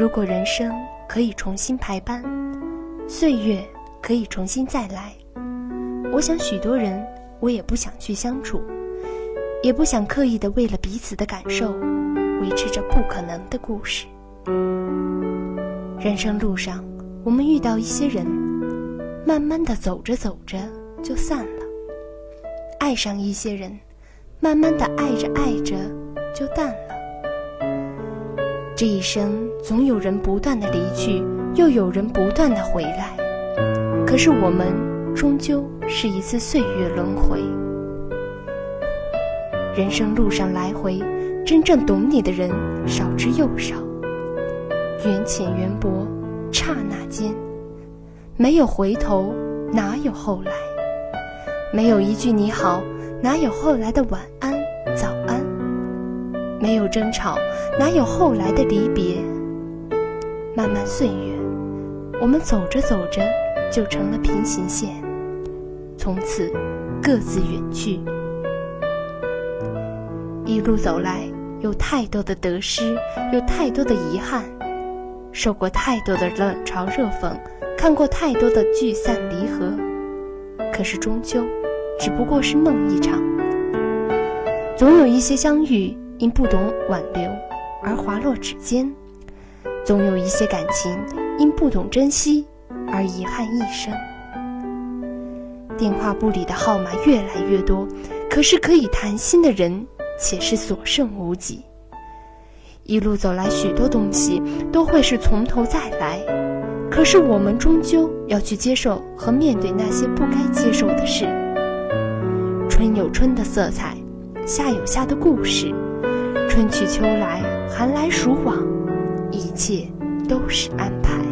如果人生可以重新排班，岁月可以重新再来，我想许多人我也不想去相处，也不想刻意的为了彼此的感受，维持着不可能的故事。人生路上，我们遇到一些人，慢慢的走着走着就散了；爱上一些人，慢慢的爱着爱着就淡了。这一生，总有人不断的离去，又有人不断的回来。可是我们终究是一次岁月轮回。人生路上来回，真正懂你的人少之又少。缘浅缘薄，刹那间，没有回头，哪有后来？没有一句你好，哪有后来的晚安、没有争吵，哪有后来的离别？漫漫岁月，我们走着走着就成了平行线，从此各自远去。一路走来，有太多的得失，有太多的遗憾，受过太多的冷嘲热讽，看过太多的聚散离合。可是终究，只不过是梦一场。总有一些相遇。因不懂挽留而滑落指尖，总有一些感情因不懂珍惜而遗憾一生。电话簿里的号码越来越多，可是可以谈心的人且是所剩无几。一路走来，许多东西都会是从头再来，可是我们终究要去接受和面对那些不该接受的事。春有春的色彩，夏有夏的故事。春去秋来，寒来暑往，一切都是安排。